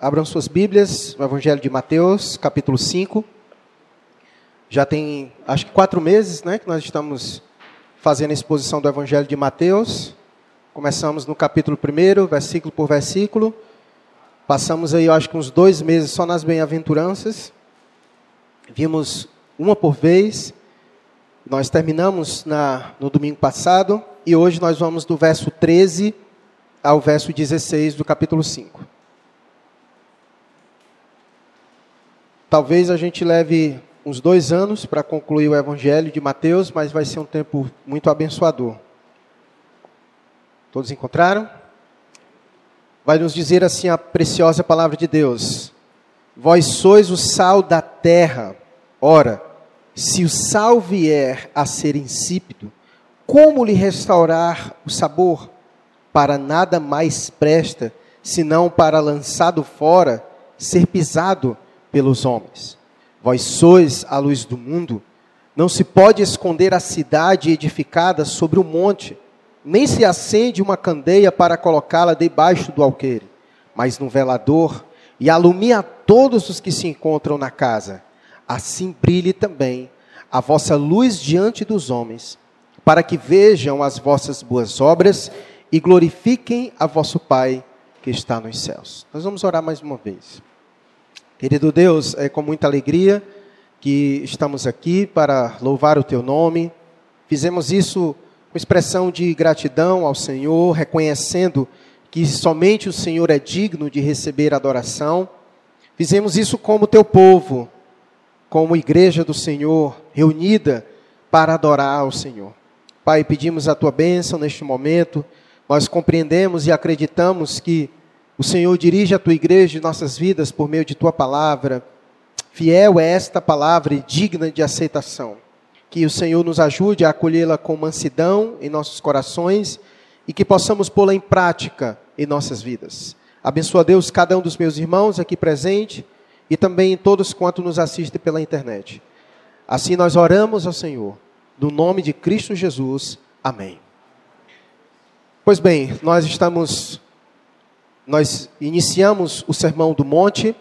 Abram suas Bíblias no Evangelho de Mateus, capítulo 5. Já tem, acho que quatro meses, né, que nós estamos fazendo a exposição do Evangelho de Mateus. Começamos no capítulo 1, versículo por versículo. Passamos aí, acho que uns dois meses só nas bem-aventuranças. Vimos uma por vez. Nós terminamos na, no domingo passado. E hoje nós vamos do verso 13 ao verso 16 do capítulo 5. Talvez a gente leve uns dois anos para concluir o Evangelho de Mateus, mas vai ser um tempo muito abençoador. Todos encontraram? Vai nos dizer assim a preciosa palavra de Deus: Vós sois o sal da terra. Ora, se o sal vier a ser insípido, como lhe restaurar o sabor? Para nada mais presta, senão para lançado fora, ser pisado pelos homens. Vós sois a luz do mundo. Não se pode esconder a cidade edificada sobre o um monte, nem se acende uma candeia para colocá-la debaixo do alqueire, mas no velador, e alumia todos os que se encontram na casa. Assim brilhe também a vossa luz diante dos homens, para que vejam as vossas boas obras e glorifiquem a vosso Pai que está nos céus. Nós vamos orar mais uma vez. Querido Deus, é com muita alegria que estamos aqui para louvar o Teu nome. Fizemos isso com expressão de gratidão ao Senhor, reconhecendo que somente o Senhor é digno de receber adoração. Fizemos isso como Teu povo, como igreja do Senhor, reunida para adorar ao Senhor. Pai, pedimos a Tua bênção neste momento. Nós compreendemos e acreditamos que o Senhor dirige a tua igreja e nossas vidas por meio de tua palavra. Fiel é esta palavra e digna de aceitação. Que o Senhor nos ajude a acolhê-la com mansidão em nossos corações e que possamos pô-la em prática em nossas vidas. Abençoa Deus cada um dos meus irmãos aqui presente e também todos quanto nos assistem pela internet. Assim nós oramos ao Senhor, no nome de Cristo Jesus. Amém. Pois bem, nós estamos nós iniciamos o Sermão do Monte,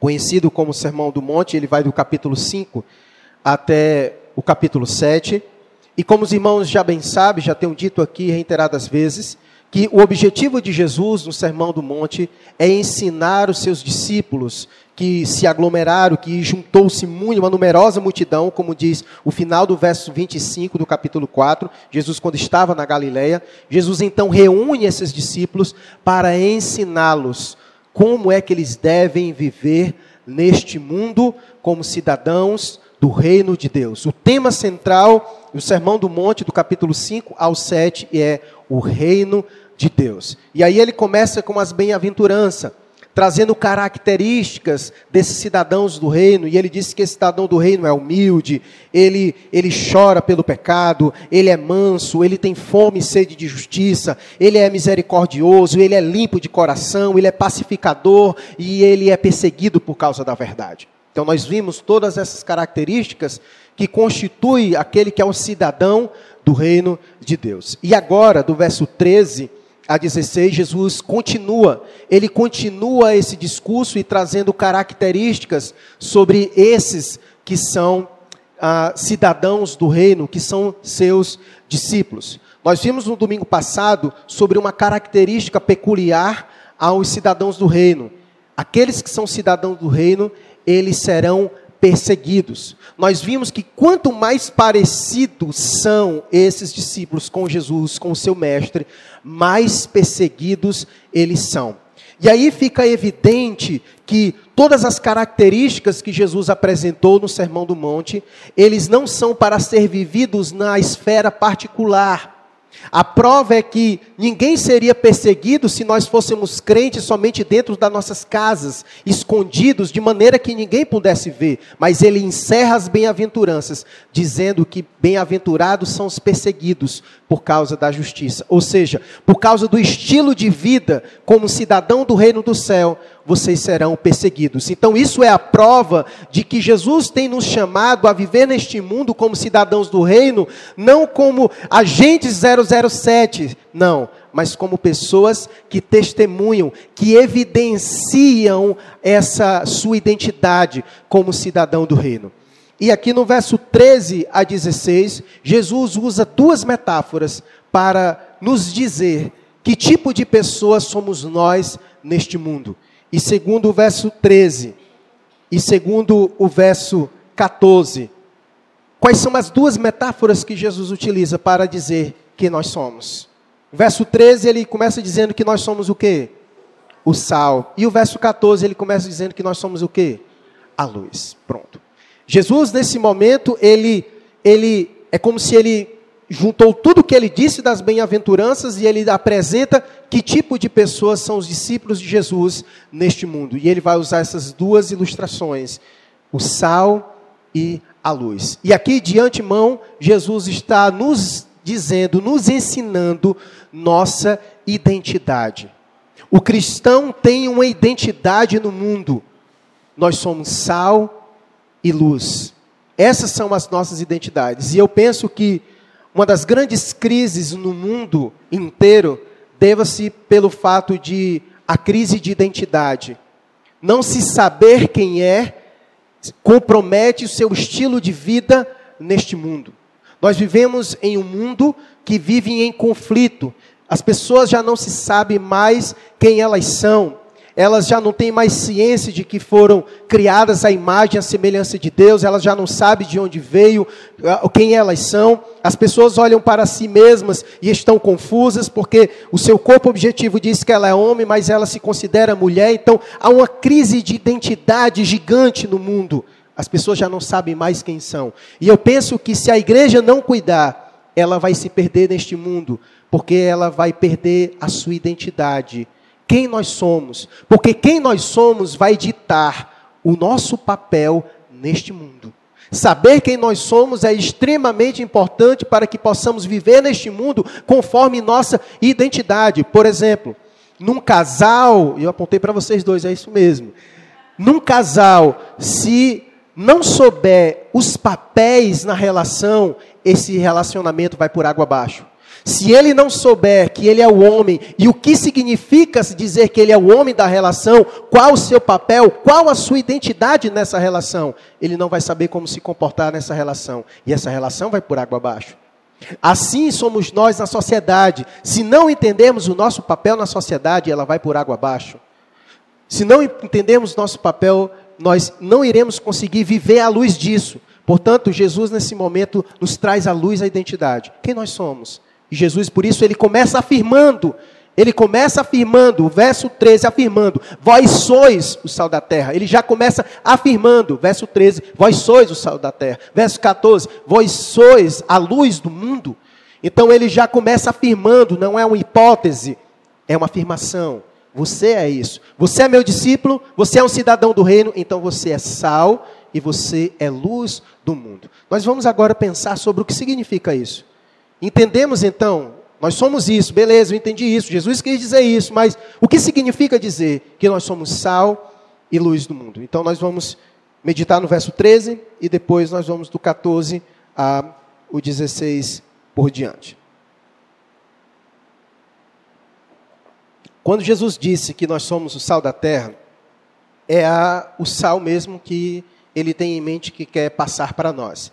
conhecido como Sermão do Monte, ele vai do capítulo 5 até o capítulo 7. E como os irmãos já bem sabem, já tenho dito aqui reiteradas vezes, que o objetivo de Jesus no Sermão do Monte é ensinar os seus discípulos que se aglomeraram, que juntou-se uma numerosa multidão, como diz o final do verso 25 do capítulo 4, Jesus quando estava na Galileia, Jesus então reúne esses discípulos para ensiná-los como é que eles devem viver neste mundo como cidadãos do reino de Deus. O tema central do Sermão do Monte, do capítulo 5 ao 7, é o reino de Deus. E aí ele começa com as bem-aventuranças trazendo características desses cidadãos do reino, e ele disse que esse cidadão do reino é humilde, ele, ele chora pelo pecado, ele é manso, ele tem fome e sede de justiça, ele é misericordioso, ele é limpo de coração, ele é pacificador e ele é perseguido por causa da verdade. Então nós vimos todas essas características que constituem aquele que é o cidadão do reino de Deus. E agora, do verso 13 a 16, Jesus continua, ele continua esse discurso e trazendo características sobre esses que são ah, cidadãos do reino, que são seus discípulos. Nós vimos no domingo passado sobre uma característica peculiar aos cidadãos do reino. Aqueles que são cidadãos do reino, eles serão perseguidos. Nós vimos que quanto mais parecidos são esses discípulos com Jesus, com o seu mestre, mais perseguidos eles são. E aí fica evidente que todas as características que Jesus apresentou no Sermão do Monte, eles não são para ser vividos na esfera particular a prova é que ninguém seria perseguido se nós fôssemos crentes somente dentro das nossas casas, escondidos, de maneira que ninguém pudesse ver. Mas ele encerra as bem-aventuranças, dizendo que bem-aventurados são os perseguidos por causa da justiça. Ou seja, por causa do estilo de vida como cidadão do reino do céu, vocês serão perseguidos. Então, isso é a prova de que Jesus tem nos chamado a viver neste mundo como cidadãos do reino, não como agentes 007, não, mas como pessoas que testemunham, que evidenciam essa sua identidade como cidadão do reino. E aqui no verso 13 a 16, Jesus usa duas metáforas para nos dizer que tipo de pessoas somos nós neste mundo. E segundo o verso 13, e segundo o verso 14, quais são as duas metáforas que Jesus utiliza para dizer que nós somos? O verso 13 ele começa dizendo que nós somos o quê? O sal. E o verso 14 ele começa dizendo que nós somos o quê? A luz. Pronto. Jesus nesse momento ele ele é como se ele juntou tudo o que ele disse das bem-aventuranças e ele apresenta que tipo de pessoas são os discípulos de Jesus neste mundo. E ele vai usar essas duas ilustrações, o sal e a luz. E aqui de antemão, Jesus está nos dizendo, nos ensinando nossa identidade. O cristão tem uma identidade no mundo. Nós somos sal e luz. Essas são as nossas identidades. E eu penso que uma das grandes crises no mundo inteiro deva-se pelo fato de a crise de identidade. Não se saber quem é compromete o seu estilo de vida neste mundo. Nós vivemos em um mundo que vive em conflito. As pessoas já não se sabem mais quem elas são elas já não têm mais ciência de que foram criadas à imagem à semelhança de Deus, elas já não sabem de onde veio, quem elas são. As pessoas olham para si mesmas e estão confusas, porque o seu corpo objetivo diz que ela é homem, mas ela se considera mulher, então há uma crise de identidade gigante no mundo. As pessoas já não sabem mais quem são. E eu penso que se a igreja não cuidar, ela vai se perder neste mundo, porque ela vai perder a sua identidade quem nós somos, porque quem nós somos vai ditar o nosso papel neste mundo. Saber quem nós somos é extremamente importante para que possamos viver neste mundo conforme nossa identidade. Por exemplo, num casal, eu apontei para vocês dois, é isso mesmo. Num casal, se não souber os papéis na relação, esse relacionamento vai por água abaixo. Se ele não souber que ele é o homem e o que significa dizer que ele é o homem da relação, qual o seu papel, qual a sua identidade nessa relação, ele não vai saber como se comportar nessa relação. E essa relação vai por água abaixo. Assim somos nós na sociedade. Se não entendemos o nosso papel na sociedade, ela vai por água abaixo. Se não entendemos nosso papel, nós não iremos conseguir viver à luz disso. Portanto, Jesus nesse momento nos traz à luz a identidade. Quem nós somos? E Jesus, por isso, ele começa afirmando, ele começa afirmando, o verso 13 afirmando, vós sois o sal da terra. Ele já começa afirmando, verso 13, vós sois o sal da terra. Verso 14, vós sois a luz do mundo. Então ele já começa afirmando, não é uma hipótese, é uma afirmação. Você é isso. Você é meu discípulo, você é um cidadão do reino, então você é sal e você é luz do mundo. Nós vamos agora pensar sobre o que significa isso. Entendemos então, nós somos isso, beleza, eu entendi isso, Jesus quis dizer isso, mas o que significa dizer que nós somos sal e luz do mundo? Então nós vamos meditar no verso 13 e depois nós vamos do 14 a o 16 por diante. Quando Jesus disse que nós somos o sal da terra, é a, o sal mesmo que ele tem em mente que quer passar para nós.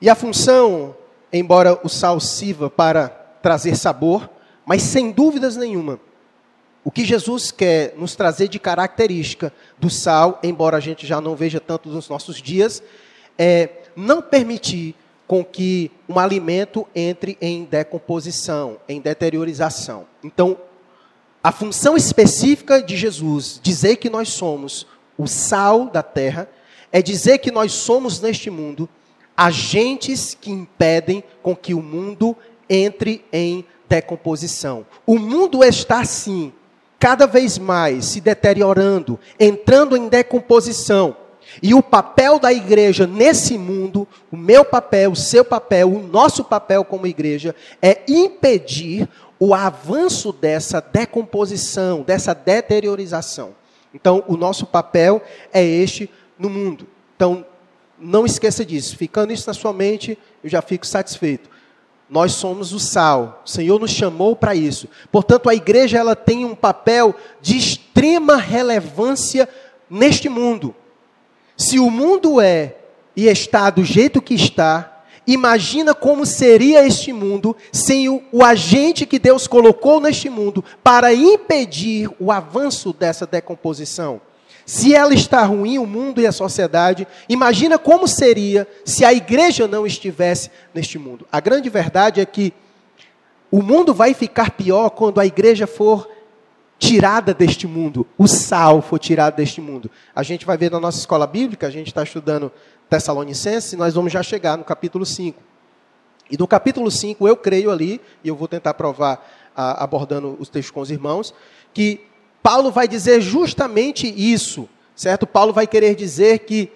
E a função embora o sal sirva para trazer sabor, mas sem dúvidas nenhuma, o que Jesus quer nos trazer de característica do sal, embora a gente já não veja tanto nos nossos dias, é não permitir com que um alimento entre em decomposição, em deteriorização. Então, a função específica de Jesus, dizer que nós somos o sal da terra, é dizer que nós somos neste mundo agentes que impedem com que o mundo entre em decomposição. O mundo está assim, cada vez mais se deteriorando, entrando em decomposição. E o papel da igreja nesse mundo, o meu papel, o seu papel, o nosso papel como igreja, é impedir o avanço dessa decomposição, dessa deteriorização. Então, o nosso papel é este no mundo. Então, não esqueça disso. Ficando isso na sua mente, eu já fico satisfeito. Nós somos o sal. O Senhor nos chamou para isso. Portanto, a igreja ela tem um papel de extrema relevância neste mundo. Se o mundo é e está do jeito que está, imagina como seria este mundo sem o, o, agente que Deus colocou neste mundo para impedir o avanço dessa decomposição. Se ela está ruim, o mundo e a sociedade, imagina como seria se a igreja não estivesse neste mundo. A grande verdade é que o mundo vai ficar pior quando a igreja for tirada deste mundo, o sal for tirado deste mundo. A gente vai ver na nossa escola bíblica, a gente está estudando Tessalonicenses, e nós vamos já chegar no capítulo 5. E no capítulo 5, eu creio ali, e eu vou tentar provar, abordando os textos com os irmãos, que Paulo vai dizer justamente isso, certo? Paulo vai querer dizer que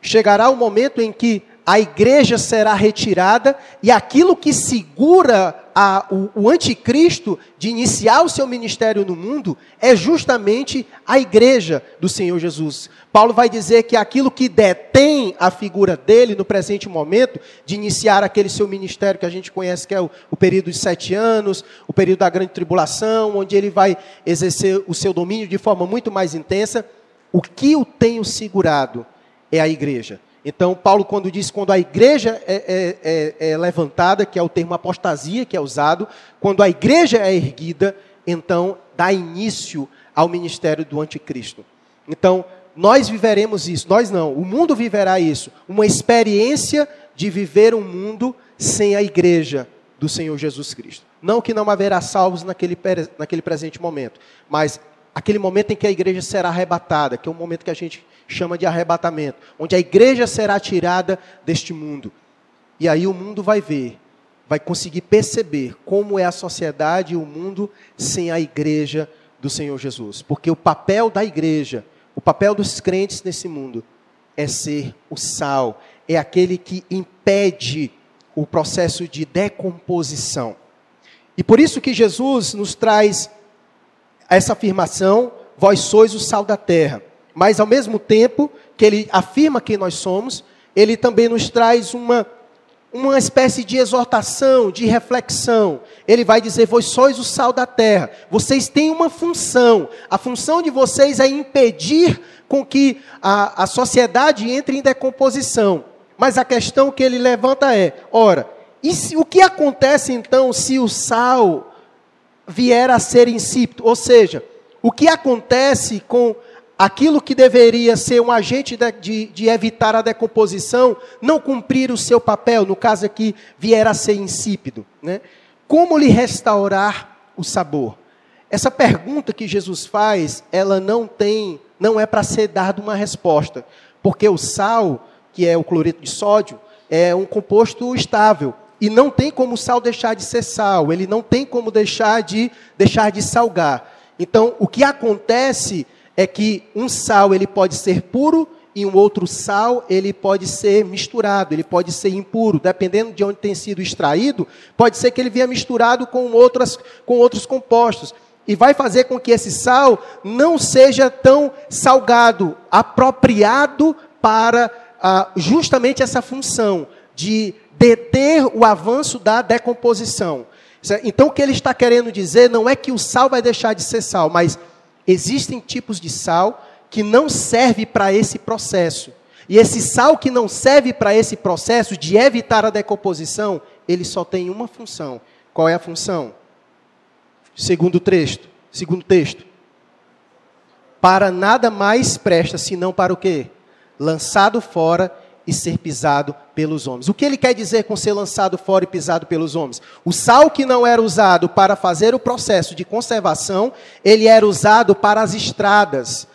chegará o momento em que a igreja será retirada e aquilo que segura a, o, o, anticristo de iniciar o seu ministério no mundo é justamente a igreja do Senhor Jesus. Paulo vai dizer que aquilo que detém a figura dele no presente momento, de iniciar aquele seu ministério que a gente conhece, que é o, o período de sete anos, o período da grande tribulação, onde ele vai exercer o seu domínio de forma muito mais intensa, o que o tem segurado é a igreja. Então, Paulo, quando diz quando a igreja é, é, é, é, levantada, que é o termo apostasia que é usado, quando a igreja é erguida, então dá início ao ministério do anticristo. Então, nós viveremos isso, nós não, o mundo viverá isso, uma experiência de viver um mundo sem a igreja do Senhor Jesus Cristo. Não que não haverá salvos naquele, naquele presente momento, mas aquele momento em que a igreja será arrebatada, que é um momento que a gente chama de arrebatamento, onde a igreja será tirada deste mundo. E aí o mundo vai ver, vai conseguir perceber como é a sociedade e o mundo sem a igreja do Senhor Jesus. Porque o papel da igreja, o papel dos crentes nesse mundo é ser o sal, é aquele que impede o processo de decomposição. E por isso que Jesus nos traz essa afirmação: vós sois o sal da terra. Mas ao mesmo tempo que ele afirma quem nós somos, ele também nos traz uma uma espécie de exortação, de reflexão. Ele vai dizer: Vós sois o sal da terra. Vocês têm uma função. A função de vocês é impedir com que a, a sociedade entre em decomposição. Mas a questão que ele levanta é: ora, se, o que acontece então se o sal vier a ser insípido. Ou seja, o que acontece com aquilo que deveria ser um agente de, de, de, evitar a decomposição, não cumprir o seu papel, no caso aqui, vier a ser insípido. Né? Como lhe restaurar o sabor? Essa pergunta que Jesus faz, ela não tem, não é para ser dada uma resposta, porque o sal, que é o cloreto de sódio, é um composto estável. E não tem como o sal deixar de ser sal, ele não tem como deixar de deixar de salgar. Então, o que acontece é que um sal ele pode ser puro e um outro sal ele pode ser misturado, ele pode ser impuro, dependendo de onde tem sido extraído, pode ser que ele venha misturado com outras com outros compostos. E vai fazer com que esse sal não seja tão salgado, apropriado para ah, justamente essa função de deter o avanço da decomposição. Então, o que ele está querendo dizer não é que o sal vai deixar de ser sal, mas existem tipos de sal que não serve para esse processo. E esse sal que não serve para esse processo de evitar a decomposição, ele só tem uma função. Qual é a função? Segundo texto, segundo texto. Para nada mais presta senão para o quê? Lançado fora e ser pisado pelos homens. O que ele quer dizer com ser lançado fora e pisado pelos homens? O sal que não era usado para fazer o processo de conservação, ele era usado para as estradas,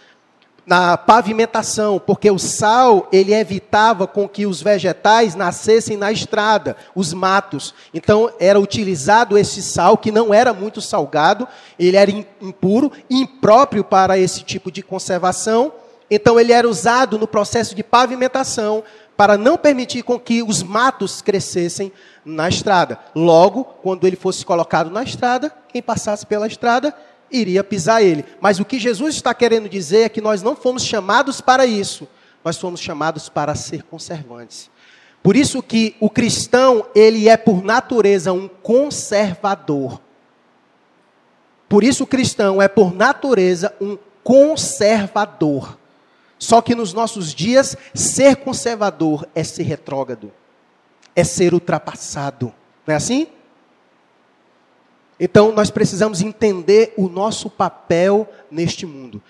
na pavimentação, porque o sal ele evitava com que os vegetais nascessem na estrada, os matos. Então era utilizado esse sal que não era muito salgado, ele era impuro, impróprio para esse tipo de conservação. Então ele era usado no processo de pavimentação para não permitir com que os matos crescessem na estrada. Logo, quando ele fosse colocado na estrada, quem passasse pela estrada iria pisar ele. Mas o que Jesus está querendo dizer é que nós não fomos chamados para isso, nós fomos chamados para ser conservantes. Por isso que o cristão, ele é por natureza um conservador. Por isso o cristão é por natureza um conservador. Só que nos nossos dias, ser conservador é ser retrógrado, é ser ultrapassado. Não é assim? Então nós precisamos entender o nosso papel neste mundo.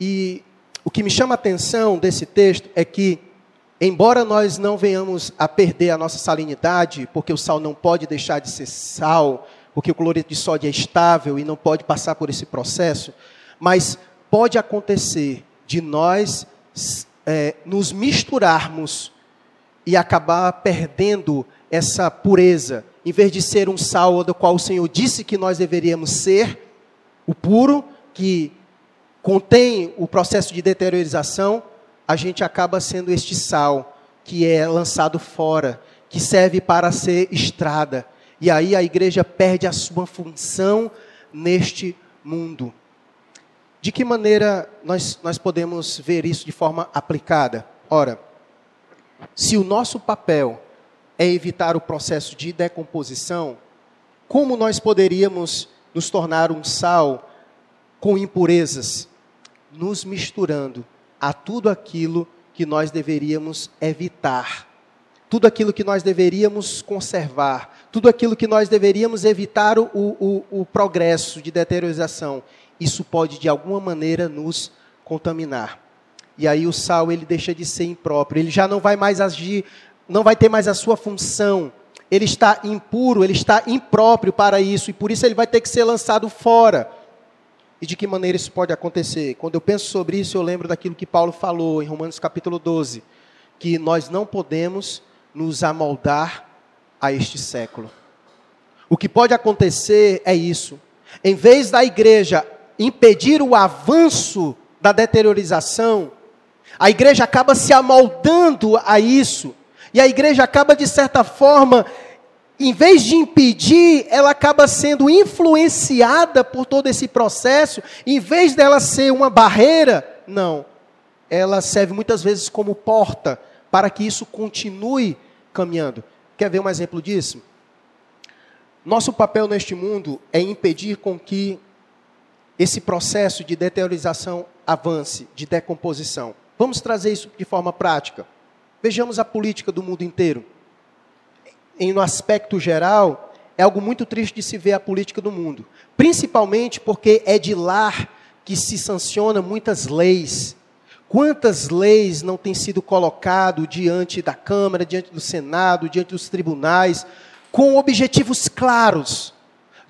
E o que me chama a atenção desse texto é que, embora nós não venhamos a perder a nossa salinidade, porque o sal não pode deixar de ser sal, porque o cloreto de sódio é estável e não pode passar por esse processo, mas pode acontecer de nós é, nos misturarmos e acabar perdendo essa pureza, em vez de ser um sal do qual o Senhor disse que nós deveríamos ser, o puro, que contém o processo de deteriorização, a gente acaba sendo este sal que é lançado fora, que serve para ser estrada. E aí a igreja perde a sua função neste mundo. De que maneira nós, nós podemos ver isso de forma aplicada? Ora, se o nosso papel é evitar o processo de decomposição, como nós poderíamos nos tornar um sal com impurezas, nos misturando a tudo aquilo que nós deveríamos evitar, tudo aquilo que nós deveríamos conservar, tudo aquilo que nós deveríamos evitar o, o, o progresso de deteriorização isso pode de alguma maneira nos contaminar. E aí o sal ele deixa de ser impróprio, ele já não vai mais agir, não vai ter mais a sua função. Ele está impuro, ele está impróprio para isso e por isso ele vai ter que ser lançado fora. E de que maneira isso pode acontecer? Quando eu penso sobre isso, eu lembro daquilo que Paulo falou em Romanos capítulo 12, que nós não podemos nos amoldar a este século. O que pode acontecer é isso. Em vez da igreja impedir o avanço da deteriorização, a igreja acaba se amoldando a isso. E a igreja acaba, de certa forma, em vez de impedir, ela acaba sendo influenciada por todo esse processo. Em vez dela ser uma barreira, não. Ela serve muitas vezes como porta para que isso continue caminhando. Quer ver um exemplo disso? Nosso papel neste mundo é impedir com que esse processo de deteriorização avance, de decomposição. Vamos trazer isso de forma prática. Vejamos a política do mundo inteiro. Em no aspecto geral, é algo muito triste de se ver a política do mundo, principalmente porque é de lá que se sanciona muitas leis. Quantas leis não têm sido colocado diante da Câmara, diante do Senado, diante dos tribunais, com objetivos claros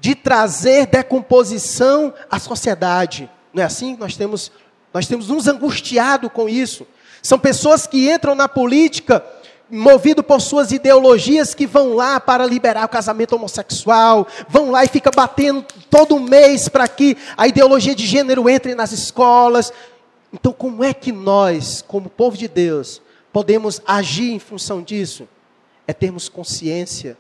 de trazer decomposição à sociedade. Não é assim? Nós temos, nós temos nos angustiado com isso. São pessoas que entram na política movido por suas ideologias que vão lá para liberar o casamento homossexual, vão lá e fica batendo todo mês para que a ideologia de gênero entre nas escolas. Então, como é que nós, como povo de Deus, podemos agir em função disso? É termos consciência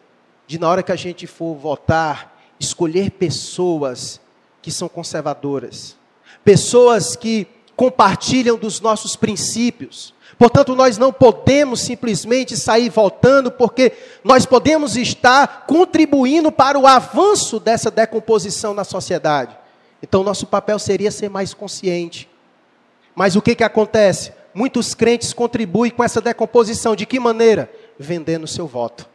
de na hora que a gente for votar, escolher pessoas que são conservadoras, pessoas que compartilham dos nossos princípios. Portanto, nós não podemos simplesmente sair voltando, porque nós podemos estar contribuindo para o avanço dessa decomposição na sociedade. Então, nosso papel seria ser mais consciente. Mas o que, que acontece? Muitos crentes contribuem com essa decomposição. De que maneira? Vendendo seu voto.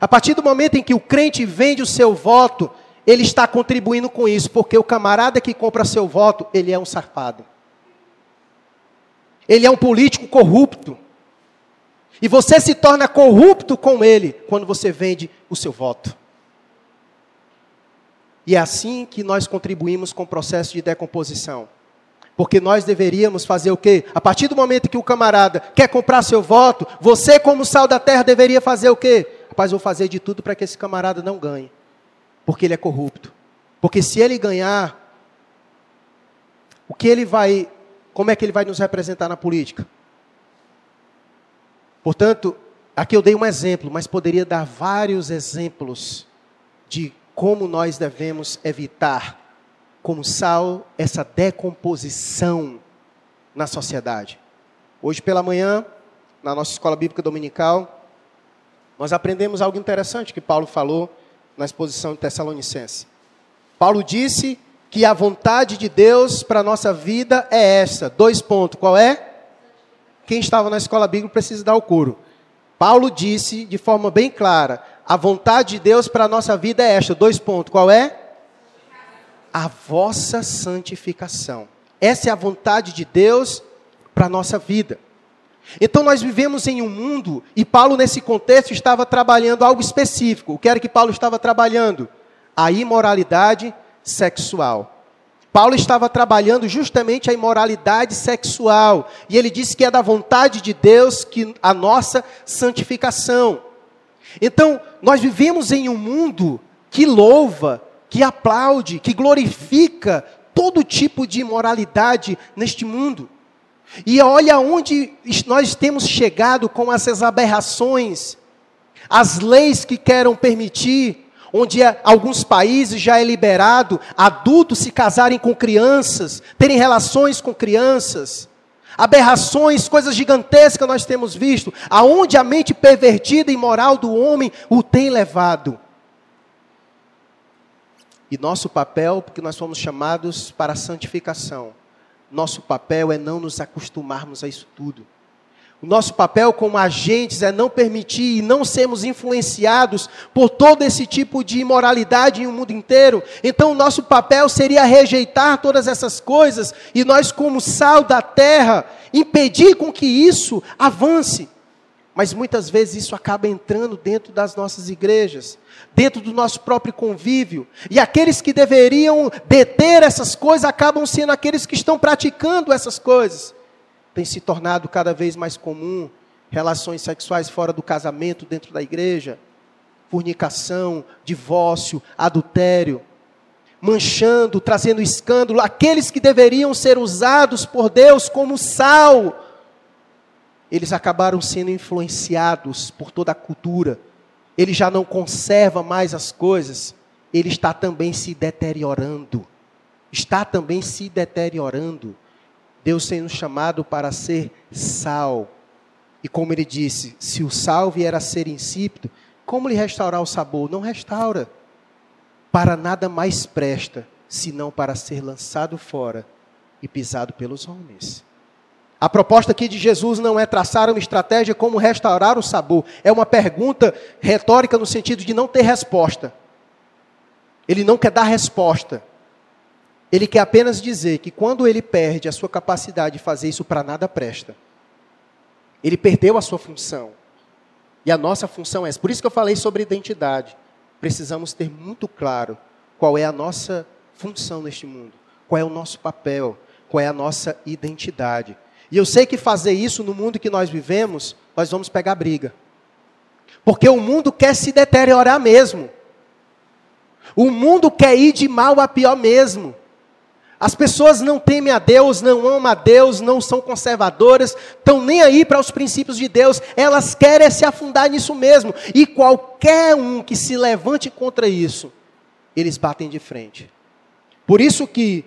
A partir do momento em que o crente vende o seu voto, ele está contribuindo com isso, porque o camarada que compra seu voto, ele é um safado. Ele é um político corrupto. E você se torna corrupto com ele quando você vende o seu voto. E é assim que nós contribuímos com o processo de decomposição. Porque nós deveríamos fazer o quê? A partir do momento que o camarada quer comprar seu voto, você, como sal da terra, deveria fazer o quê? Rapaz, vou fazer de tudo para que esse camarada não ganhe. Porque ele é corrupto. Porque se ele ganhar, o que ele vai. Como é que ele vai nos representar na política? Portanto, aqui eu dei um exemplo, mas poderia dar vários exemplos de como nós devemos evitar, como sal, essa decomposição na sociedade. Hoje pela manhã, na nossa escola bíblica dominical, nós aprendemos algo interessante que Paulo falou na exposição de Tessalonicense. Paulo disse que a vontade de Deus para a nossa vida é essa. Dois pontos. Qual é? Quem estava na escola bíblica precisa dar o coro. Paulo disse de forma bem clara: a vontade de Deus para a nossa vida é esta. Dois pontos. Qual é? A vossa santificação. Essa é a vontade de Deus para a nossa vida. Então nós vivemos em um mundo, e Paulo, nesse contexto, estava trabalhando algo específico. O que era que Paulo estava trabalhando? A imoralidade sexual. Paulo estava trabalhando justamente a imoralidade sexual, e ele disse que é da vontade de Deus que a nossa santificação. Então, nós vivemos em um mundo que louva, que aplaude, que glorifica todo tipo de imoralidade neste mundo. E olha onde nós temos chegado com essas aberrações, as leis que querem permitir, onde alguns países já é liberado adultos se casarem com crianças, terem relações com crianças. Aberrações, coisas gigantescas nós temos visto, aonde a mente pervertida e moral do homem o tem levado. E nosso papel, porque nós fomos chamados para a santificação, nosso papel é não nos acostumarmos a isso tudo. O nosso papel como agentes é não permitir e não sermos influenciados por todo esse tipo de imoralidade em o mundo inteiro. Então, o nosso papel seria rejeitar todas essas coisas e nós, como sal da terra, impedir com que isso avance. Mas muitas vezes isso acaba entrando dentro das nossas igrejas, dentro do nosso próprio convívio. E aqueles que deveriam deter essas coisas acabam sendo aqueles que estão praticando essas coisas. Tem se tornado cada vez mais comum relações sexuais fora do casamento dentro da igreja, fornicação, divórcio, adultério, manchando, trazendo escândalo, aqueles que deveriam ser usados por Deus como sal eles acabaram sendo influenciados por toda a cultura. Ele já não conserva mais as coisas, ele está também se deteriorando. Está também se deteriorando. Deus tem nos chamado para ser sal. E como ele disse, se o sal vier a ser insípido, como lhe restaurar o sabor? Não restaura. Para nada mais presta, senão para ser lançado fora e pisado pelos homens. A proposta aqui de Jesus não é traçar uma estratégia como restaurar o sabor. É uma pergunta retórica no sentido de não ter resposta. Ele não quer dar resposta. Ele quer apenas dizer que quando ele perde a sua capacidade de fazer isso para nada presta. Ele perdeu a sua função. E a nossa função é essa. Por isso que eu falei sobre identidade. Precisamos ter muito claro qual é a nossa função neste mundo, qual é o nosso papel, qual é a nossa identidade. E eu sei que fazer isso no mundo que nós vivemos, nós vamos pegar briga. Porque o mundo quer se deteriorar mesmo. O mundo quer ir de mal a pior mesmo. As pessoas não temem a Deus, não amam a Deus, não são conservadoras, estão nem aí para os princípios de Deus, elas querem se afundar nisso mesmo. E qualquer um que se levante contra isso, eles batem de frente. Por isso que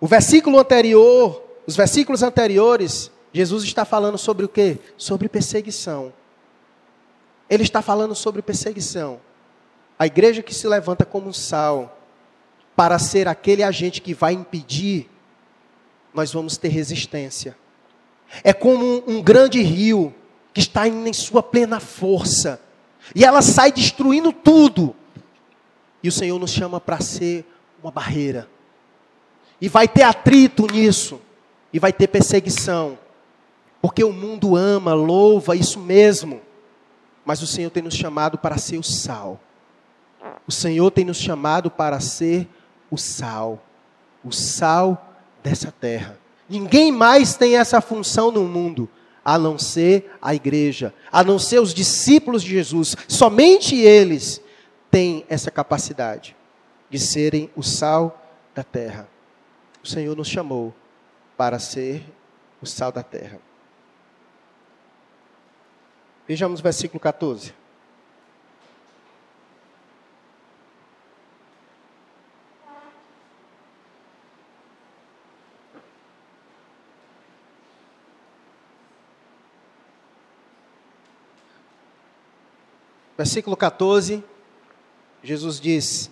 o versículo anterior os versículos anteriores, Jesus está falando sobre o quê? Sobre perseguição. Ele está falando sobre perseguição. A igreja que se levanta como um sal para ser aquele agente que vai impedir, nós vamos ter resistência. É como um, grande rio que está em sua plena força. E ela sai destruindo tudo. E o Senhor nos chama para ser uma barreira. E vai ter atrito nisso e vai ter perseguição. Porque o mundo ama, louva isso mesmo. Mas o Senhor tem nos chamado para ser o sal. O Senhor tem nos chamado para ser o sal. O sal dessa terra. Ninguém mais tem essa função no mundo, a não ser a igreja, a não ser os discípulos de Jesus. Somente eles têm essa capacidade de serem o sal da terra. O Senhor nos chamou para ser o sal da terra. Vejamos o versículo 14. Versículo 14, Jesus diz: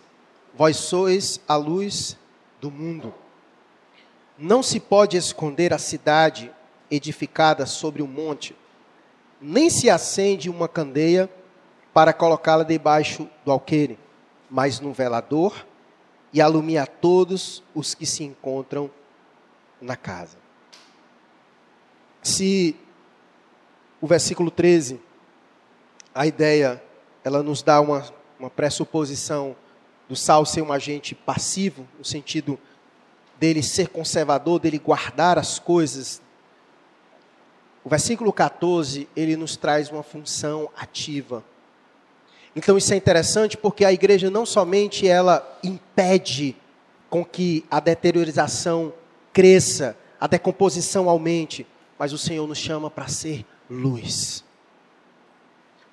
Vós sois a luz do mundo. Não se pode esconder a cidade edificada sobre um monte, nem se acende uma candeia para colocá-la debaixo do alqueire, mas no velador e alumia a todos os que se encontram na casa. Se o versículo 13, a ideia, ela nos dá uma, uma pressuposição do sal ser um agente passivo, no sentido dele ser conservador, dele guardar as coisas. O versículo 14, ele nos traz uma função ativa. Então isso é interessante porque a igreja não somente ela impede com que a deteriorização cresça, a decomposição aumente, mas o Senhor nos chama para ser luz.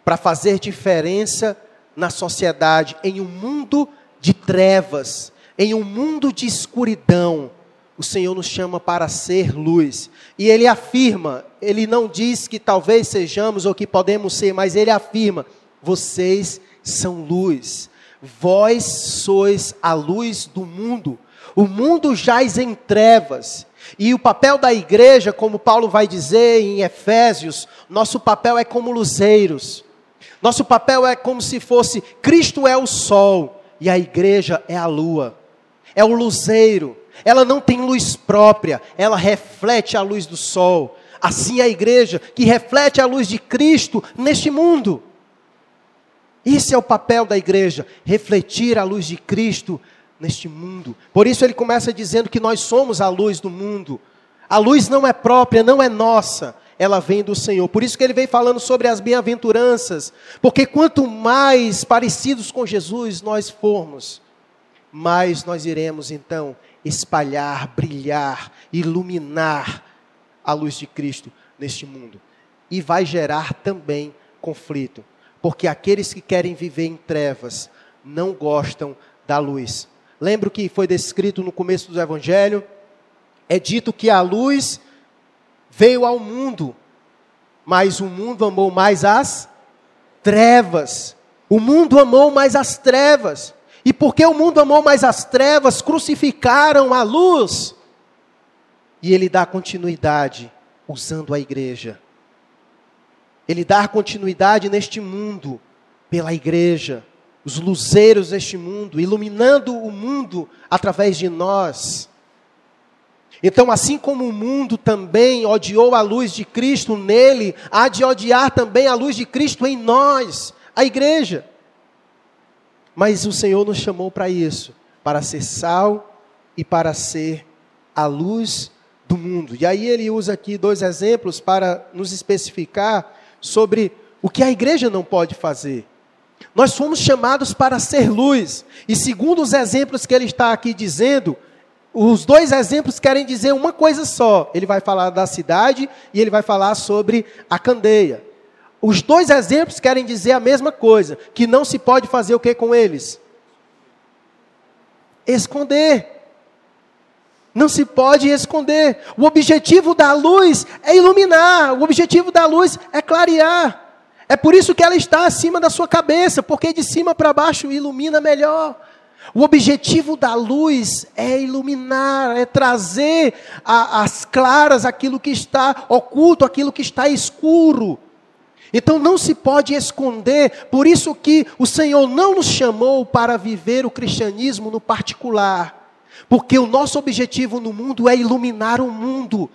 Para fazer diferença na sociedade, em um mundo de trevas, em um mundo de escuridão. O Senhor nos chama para ser luz. E Ele afirma, Ele não diz que talvez sejamos ou que podemos ser, mas Ele afirma: vocês são luz. Vós sois a luz do mundo. O mundo jaz em trevas. E o papel da igreja, como Paulo vai dizer em Efésios, nosso papel é como luzeiros. Nosso papel é como se fosse Cristo é o sol e a igreja é a lua. É o luzeiro. Ela não tem luz própria, ela reflete a luz do sol. Assim a igreja que reflete a luz de Cristo neste mundo. Esse é o papel da igreja, refletir a luz de Cristo neste mundo. Por isso ele começa dizendo que nós somos a luz do mundo. A luz não é própria, não é nossa, ela vem do Senhor. Por isso que ele vem falando sobre as bem-aventuranças, porque quanto mais parecidos com Jesus nós formos, mais nós iremos então espalhar, brilhar, iluminar a luz de Cristo neste mundo. E vai gerar também conflito, porque aqueles que querem viver em trevas não gostam da luz. Lembra o que foi descrito no começo do Evangelho? É dito que a luz veio ao mundo, mas o mundo amou mais as trevas. O mundo amou mais as trevas. E porque o mundo amou mais as trevas, crucificaram a luz. E ele dá continuidade usando a igreja. Ele dá continuidade neste mundo pela igreja os luzeiros deste mundo, iluminando o mundo através de nós. Então, assim como o mundo também odiou a luz de Cristo nele, há de odiar também a luz de Cristo em nós, a igreja. Mas o Senhor nos chamou para isso, para ser sal e para ser a luz do mundo. E aí ele usa aqui dois exemplos para nos especificar sobre o que a igreja não pode fazer. Nós fomos chamados para ser luz. E segundo os exemplos que ele está aqui dizendo, os dois exemplos querem dizer uma coisa só. Ele vai falar da cidade e ele vai falar sobre a candeia. Os dois exemplos querem dizer a mesma coisa, que não se pode fazer o que com eles? Esconder. Não se pode esconder. O objetivo da luz é iluminar, o objetivo da luz é clarear. É por isso que ela está acima da sua cabeça, porque de cima para baixo ilumina melhor. O objetivo da luz é iluminar, é trazer às claras aquilo que está oculto, aquilo que está escuro. Então não se pode esconder, por isso que o Senhor não nos chamou para viver o cristianismo no particular, porque o nosso objetivo no mundo é iluminar o mundo,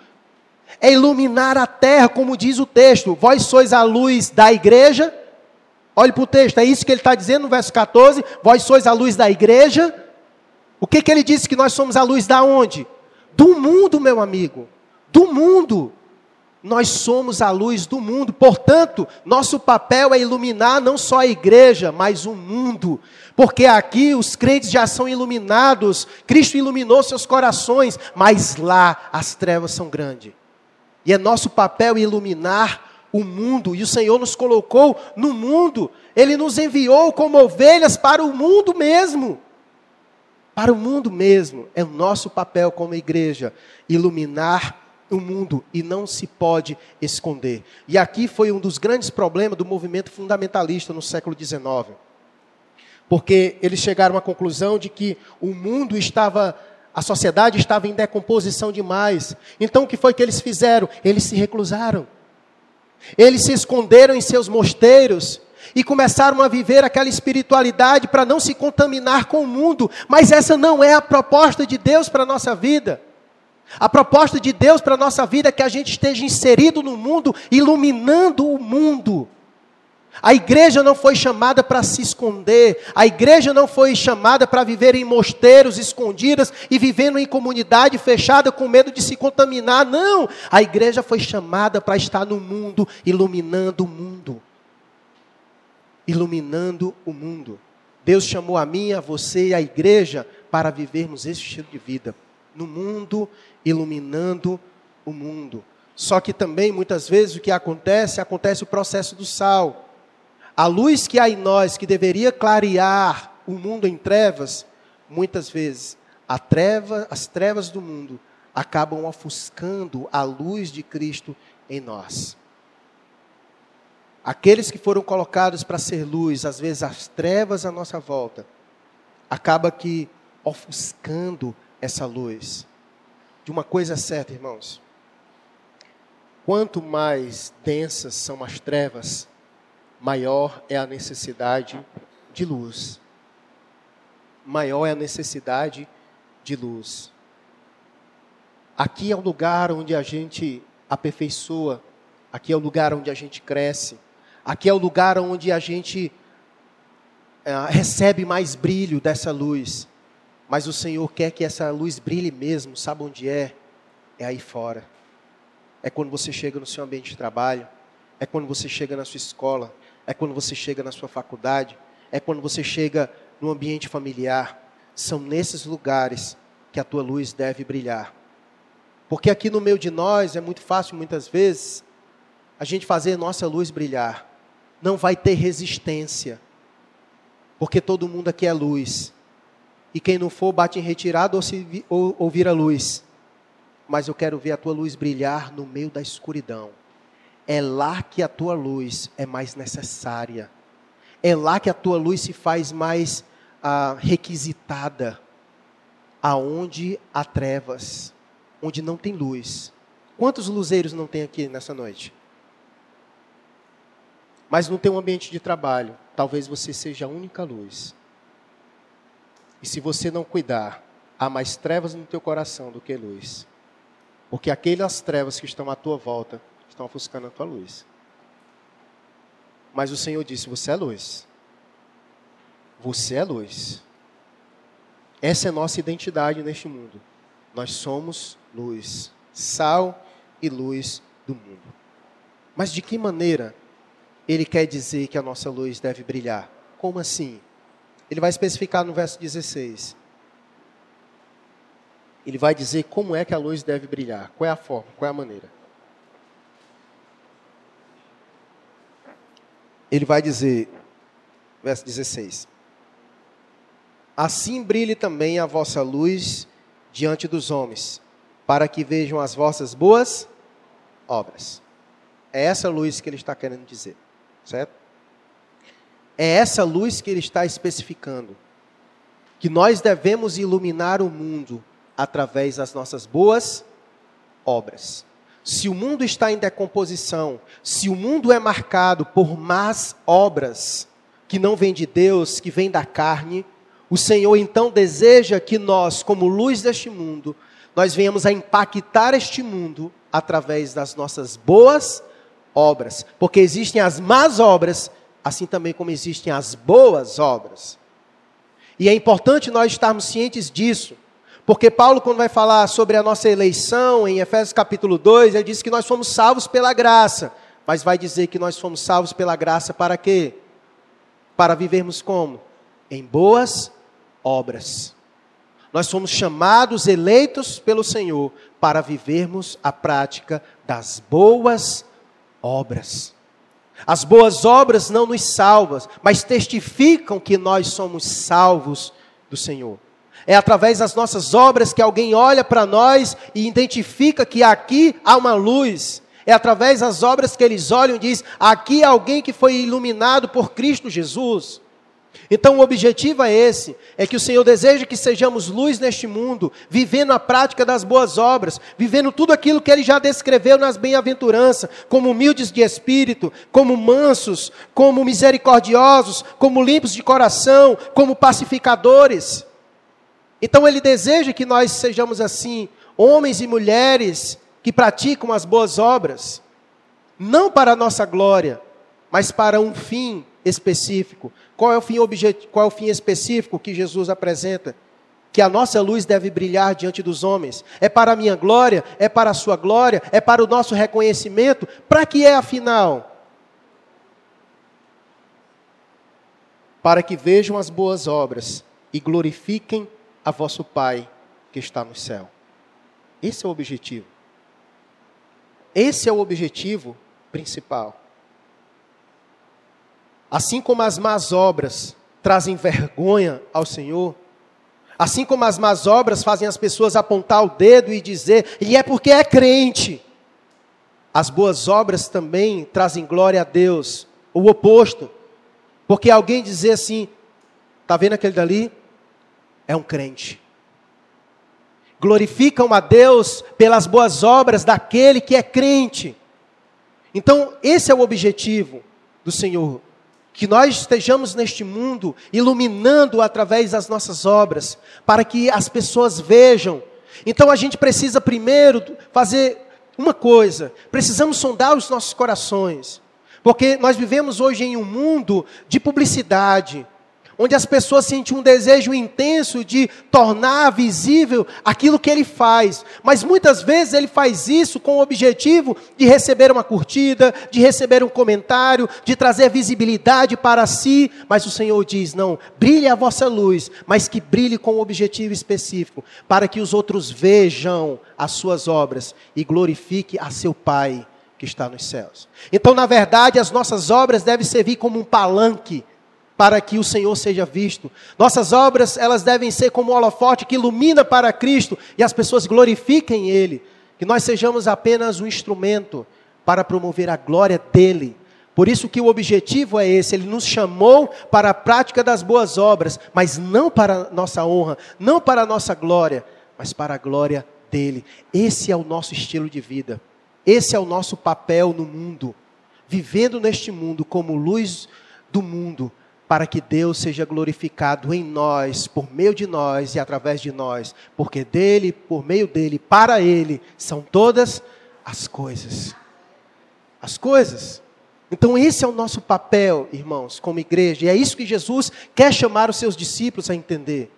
é iluminar a terra, como diz o texto. Vós sois a luz da igreja. Olhe para o texto, é isso que ele está dizendo no verso 14. Vós sois a luz da igreja. O que, que ele disse que nós somos a luz da onde? Do mundo, meu amigo. Do mundo. Nós somos a luz do mundo, portanto, nosso papel é iluminar não só a igreja, mas o mundo, porque aqui os crentes já são iluminados, Cristo iluminou seus corações, mas lá as trevas são grandes. E é nosso papel iluminar o mundo. E o Senhor nos colocou no mundo. Ele nos enviou como ovelhas para o mundo mesmo. Para o mundo mesmo. É o nosso papel como igreja iluminar o mundo e não se pode esconder. E aqui foi um dos grandes problemas do movimento fundamentalista no século XIX. Porque eles chegaram à conclusão de que o mundo estava, a sociedade estava em decomposição demais. Então o que foi que eles fizeram? Eles se reclusaram. Eles se esconderam em seus mosteiros e começaram a viver aquela espiritualidade para não se contaminar com o mundo. Mas essa não é a proposta de Deus para a nossa vida. A proposta de Deus para a nossa vida é que a gente esteja inserido no mundo, iluminando o mundo. A igreja não foi chamada para se esconder, a igreja não foi chamada para viver em mosteiros escondidas e vivendo em comunidade fechada com medo de se contaminar. Não! A igreja foi chamada para estar no mundo, iluminando o mundo. Iluminando o mundo. Deus chamou a mim, a você e a igreja para vivermos esse estilo de vida. No mundo iluminando o mundo. Só que também, muitas vezes, o que acontece, acontece o processo do sal. A luz que há em nós, que deveria clarear o mundo em trevas, muitas vezes, treva, as trevas do mundo acabam ofuscando a luz de Cristo em nós. Aqueles que foram colocados para ser luz, às vezes as trevas à nossa volta, acaba que ofuscando essa luz de uma coisa certa, irmãos. Quanto mais densas são as trevas, maior é a necessidade de luz. Maior é a necessidade de luz. Aqui é o lugar onde a gente aperfeiçoa, aqui é o lugar onde a gente cresce, aqui é o lugar onde a gente é, recebe mais brilho dessa luz. Mas o Senhor quer que essa luz brilhe mesmo, sabe onde é? É aí fora. É quando você chega no seu ambiente de trabalho, é quando você chega na sua escola, é quando você chega na sua faculdade, é quando você chega no ambiente familiar. São nesses lugares que a tua luz deve brilhar. Porque aqui no meio de nós é muito fácil, muitas vezes, a gente fazer nossa luz brilhar. Não vai ter resistência. Porque todo mundo aqui é luz. E quem não for, bate em retirada ou, se, ou, ou vira luz. Mas eu quero ver a tua luz brilhar no meio da escuridão. É lá que a tua luz é mais necessária. É lá que a tua luz se faz mais ah, requisitada. Aonde há trevas, onde não tem luz. Quantos luzeiros não tem aqui nessa noite? Mas não tem um ambiente de trabalho. Talvez você seja a única luz. E se você não cuidar, há mais trevas no teu coração do que luz. Porque aquelas trevas que estão à tua volta estão ofuscando a tua luz. Mas o Senhor disse: Você é luz. Você é luz. Essa é nossa identidade neste mundo. Nós somos luz, sal e luz do mundo. Mas de que maneira ele quer dizer que a nossa luz deve brilhar? Como assim? Ele vai especificar no verso 16. Ele vai dizer como é que a luz deve brilhar, qual é a forma, qual é a maneira. Ele vai dizer, verso 16: Assim brilhe também a vossa luz diante dos homens, para que vejam as vossas boas obras. É essa luz que ele está querendo dizer, certo? É essa luz que ele está especificando. Que nós devemos iluminar o mundo através das nossas boas obras. Se o mundo está em decomposição, se o mundo é marcado por más obras, que não vêm de Deus, que vêm da carne, o Senhor então deseja que nós, como luz deste mundo, nós venhamos a impactar este mundo através das nossas boas obras, porque existem as más obras assim também como existem as boas obras. E é importante nós estarmos cientes disso, porque Paulo, quando vai falar sobre a nossa eleição, em Efésios capítulo 2, ele diz que nós fomos salvos pela graça, mas vai dizer que nós fomos salvos pela graça para quê? Para vivermos como? Em boas obras. Nós somos chamados, eleitos pelo Senhor, para vivermos a prática das boas obras. As boas obras não nos salvam, mas testificam que nós somos salvos do Senhor. É através das nossas obras que alguém olha para nós e identifica que aqui há uma luz. É através das obras que eles olham e diz: aqui há alguém que foi iluminado por Cristo Jesus. Então o objetivo é esse, é que o Senhor deseja que sejamos luz neste mundo, vivendo a prática das boas obras, vivendo tudo aquilo que ele já descreveu nas bem-aventuranças, como humildes de espírito, como mansos, como misericordiosos, como limpos de coração, como pacificadores. Então ele deseja que nós sejamos assim, homens e mulheres que praticam as boas obras, não para a nossa glória, mas para um fim específico. Qual é o fim qual é o fim específico que Jesus apresenta? Que a nossa luz deve brilhar diante dos homens. É para a minha glória, é para a sua glória, é para o nosso reconhecimento. Para que é afinal? Para que vejam as boas obras e glorifiquem a vosso Pai que está no céu. Esse é o objetivo. Esse é o objetivo principal. Assim como as más obras trazem vergonha ao Senhor, assim como as más obras fazem as pessoas apontar o dedo e dizer, e é porque é crente, as boas obras também trazem glória a Deus, o oposto. Porque alguém dizer assim, está vendo aquele dali? é um crente. Glorificam a Deus pelas boas obras daquele que é crente. Então, esse é o objetivo do Senhor. Que nós estejamos neste mundo iluminando através das nossas obras, para que as pessoas vejam. Então a gente precisa primeiro fazer uma coisa: precisamos sondar os nossos corações, porque nós vivemos hoje em um mundo de publicidade, onde as pessoas sentem um desejo intenso de tornar visível aquilo que ele faz, mas muitas vezes ele faz isso com o objetivo de receber uma curtida, de receber um comentário, de trazer visibilidade para si, mas o Senhor diz: não, brilhe a vossa luz, mas que brilhe com um objetivo específico, para que os outros vejam as suas obras e glorifique a seu Pai que está nos céus. Então, na verdade, as nossas obras devem servir como um palanque para que o Senhor seja visto. Nossas obras, elas devem ser como um holofote que ilumina para Cristo e as pessoas glorifiquem Ele. Que nós sejamos apenas um instrumento para promover a glória dEle. Por isso que o objetivo é esse, Ele nos chamou para a prática das boas obras, mas não para a nossa honra, não para a nossa glória, mas para a glória dEle. Esse é o nosso estilo de vida. Esse é o nosso papel no mundo. Vivendo neste mundo como luz do mundo, para que Deus seja glorificado em nós, por meio de nós e através de nós, porque dele, por meio dele, para ele são todas as coisas. As coisas. Então, esse é o nosso papel, irmãos, como igreja, e é isso que Jesus quer chamar os seus discípulos a entender.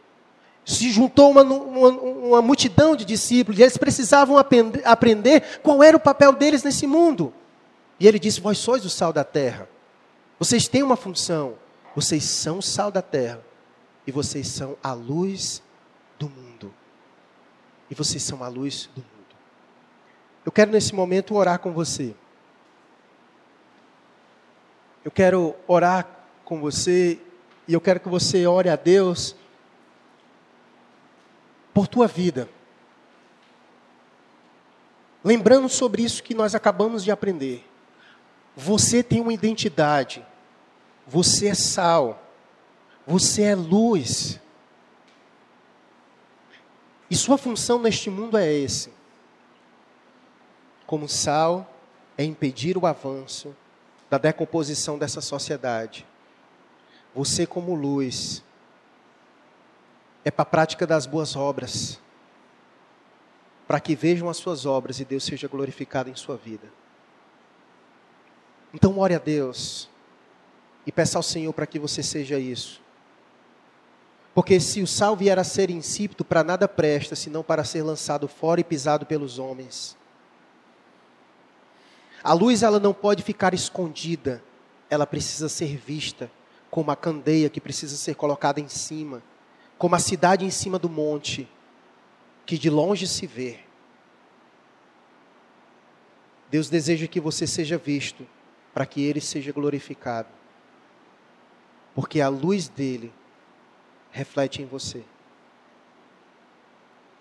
Se juntou uma, uma, uma multidão de discípulos, e eles precisavam aprender, aprender qual era o papel deles nesse mundo. E ele disse: Vós sois o sal da terra, vocês têm uma função. Vocês são sal da terra. E vocês são a luz do mundo. E vocês são a luz do mundo. Eu quero nesse momento orar com você. Eu quero orar com você e eu quero que você ore a Deus por tua vida. Lembrando sobre isso que nós acabamos de aprender. Você tem uma identidade. Você é sal. Você é luz. E sua função neste mundo é esse. Como sal, é impedir o avanço da decomposição dessa sociedade. Você, como luz, é para a prática das boas obras, para que vejam as suas obras e Deus seja glorificado em sua vida. Então, ore a Deus e peça ao Senhor para que você seja isso. Porque se o sal vier a ser insípido, para nada presta, senão para ser lançado fora e pisado pelos homens. A luz ela não pode ficar escondida, ela precisa ser vista como a candeia que precisa ser colocada em cima, como a cidade em cima do monte, que de longe se vê. Deus deseja que você seja visto, para que ele seja glorificado porque a luz dele reflete em você.